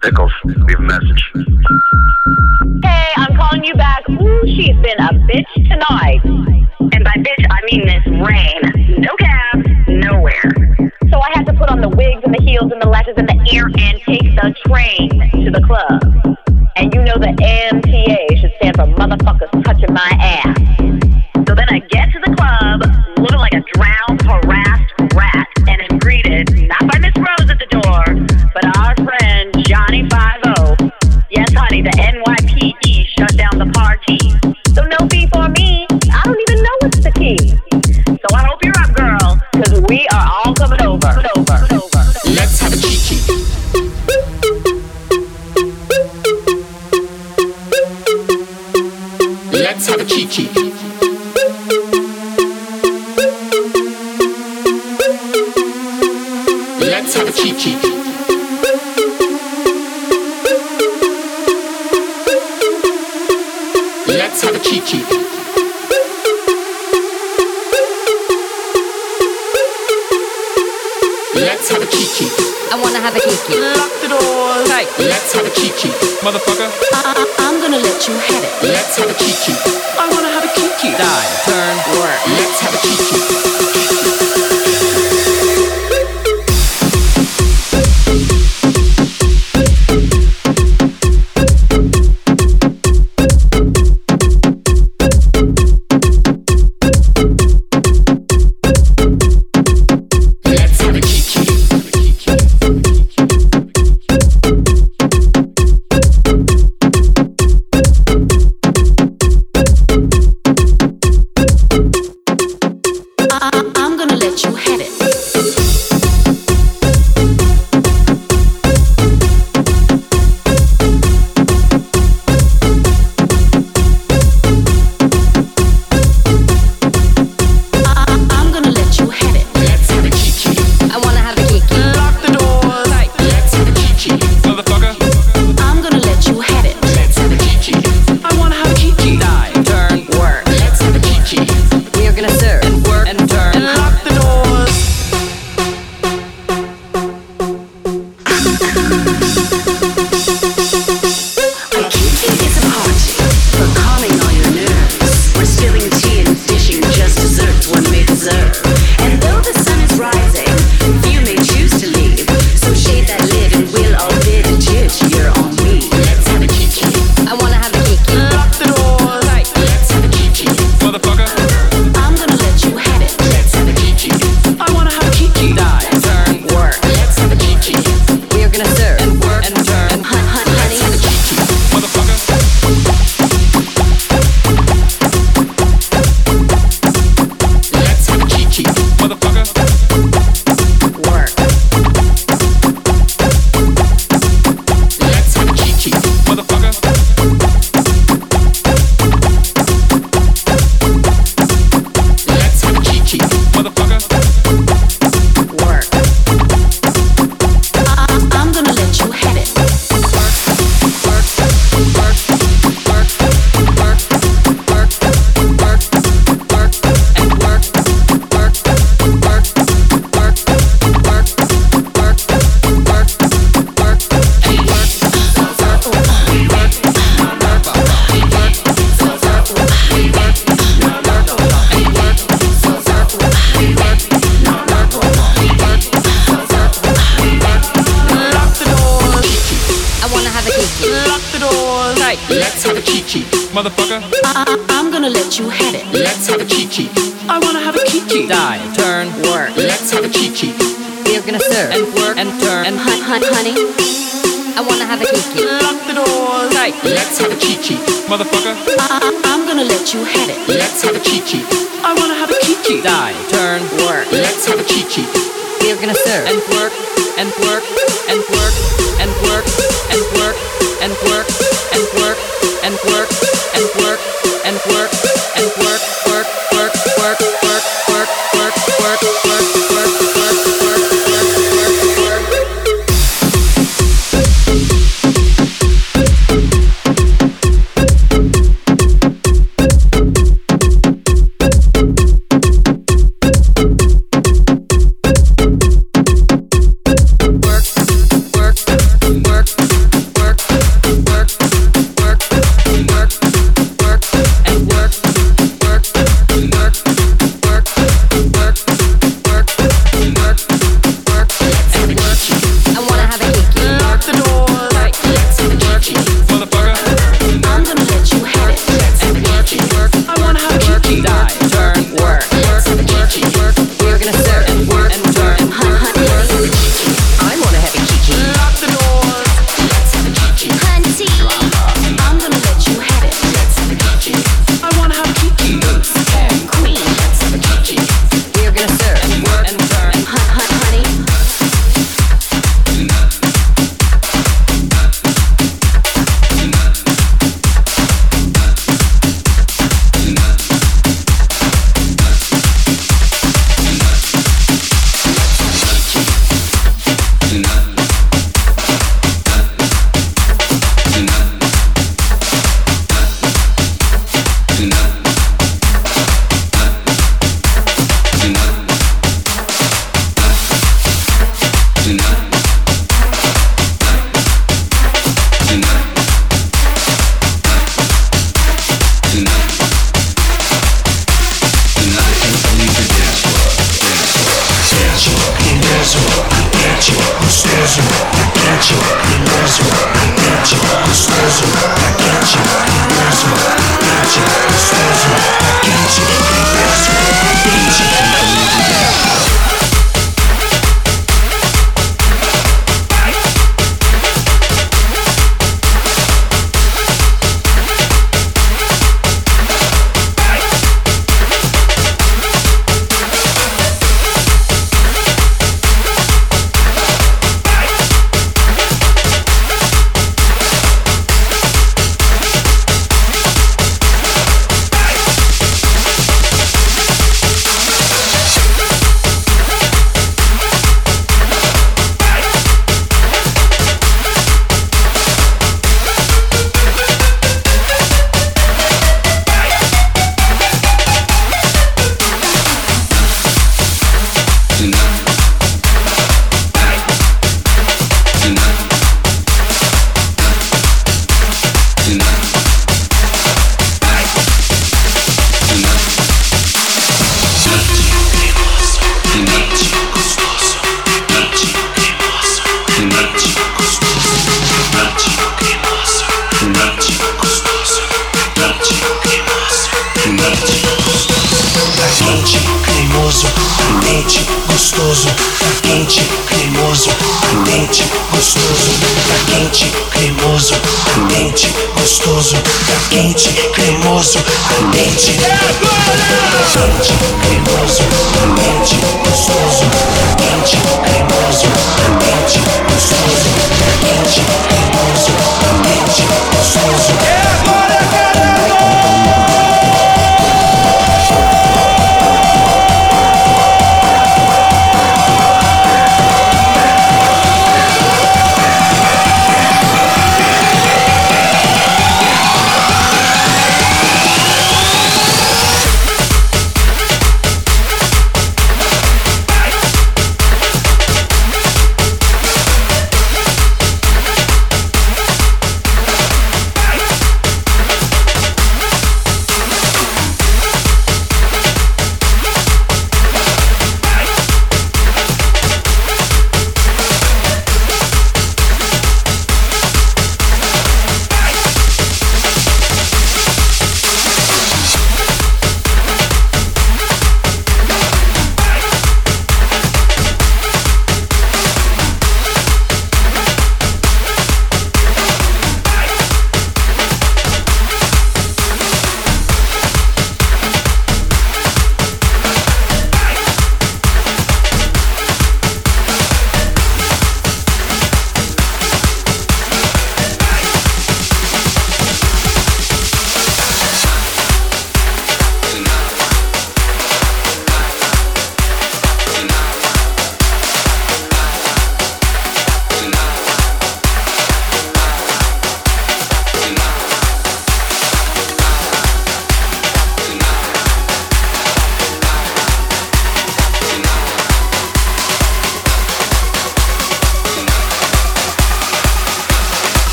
Pickles. Leave a message. Hey, I'm calling you back. Ooh, she's been a bitch tonight. And by bitch, I mean this rain. No cab, nowhere. So I had to put on the wigs and the heels and the lashes and the ear and take the train to the club. And you know the MTA should stand for motherfuckers touching my ass. So then I get to the club, looking like a drowned, harassed rat, and am greeted not by Miss Rose. the NYPD shut down the party. So no fee for me. I don't even know what's the key. So I hope you're up, girl, because we are all coming over. you have it. Let's have a kiki. I wanna have a kiki. Die, turn, work. Let's have a kiki. And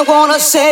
wanna say.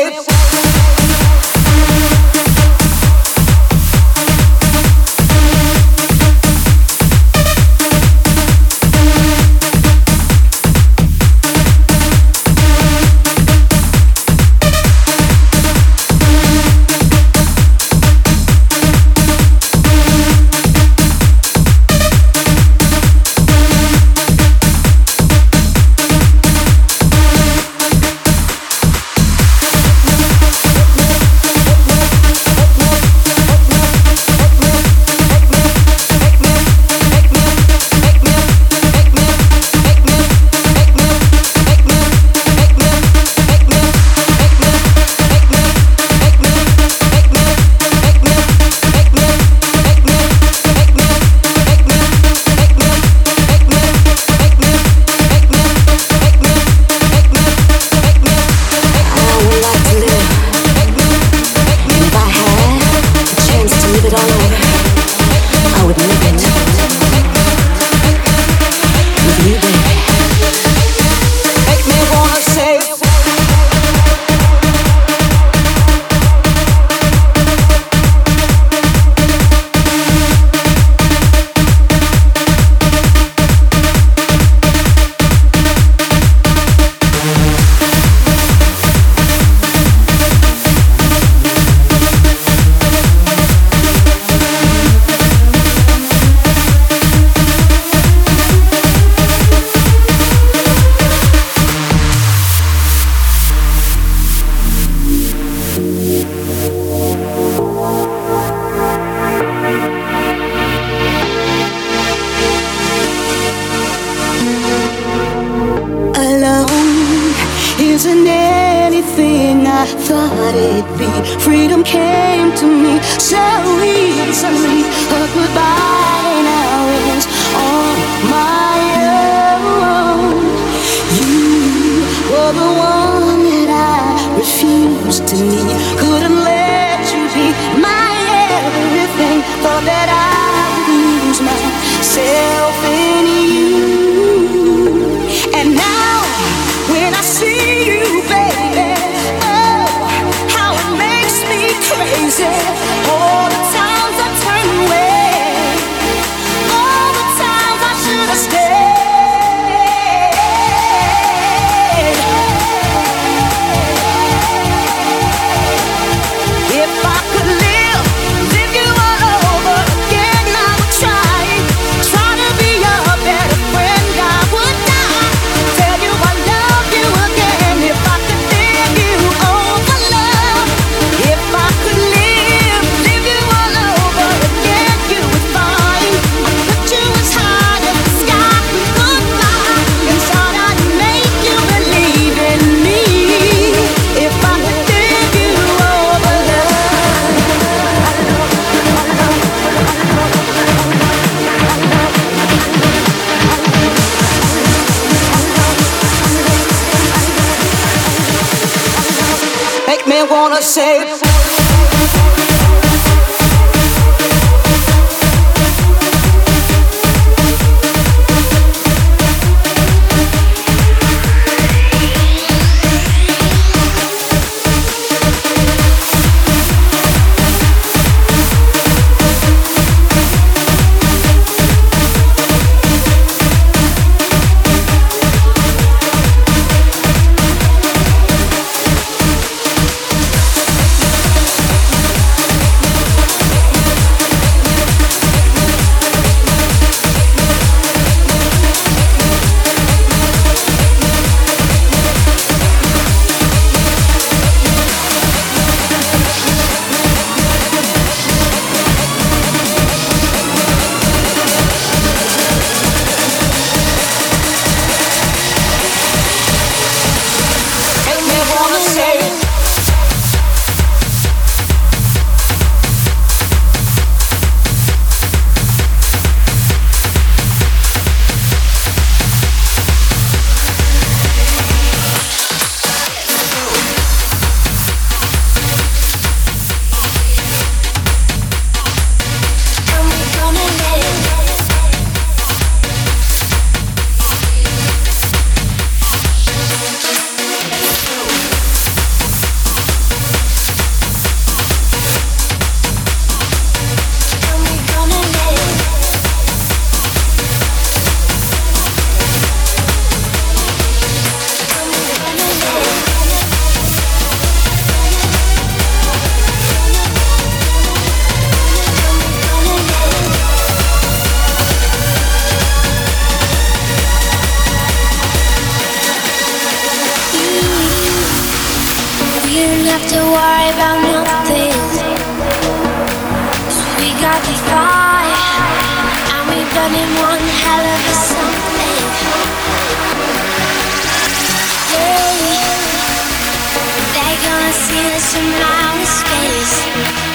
Out of space,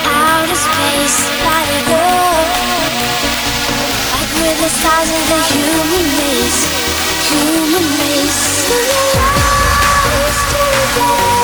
out of space, we're the of the human race, human race. Sunrise.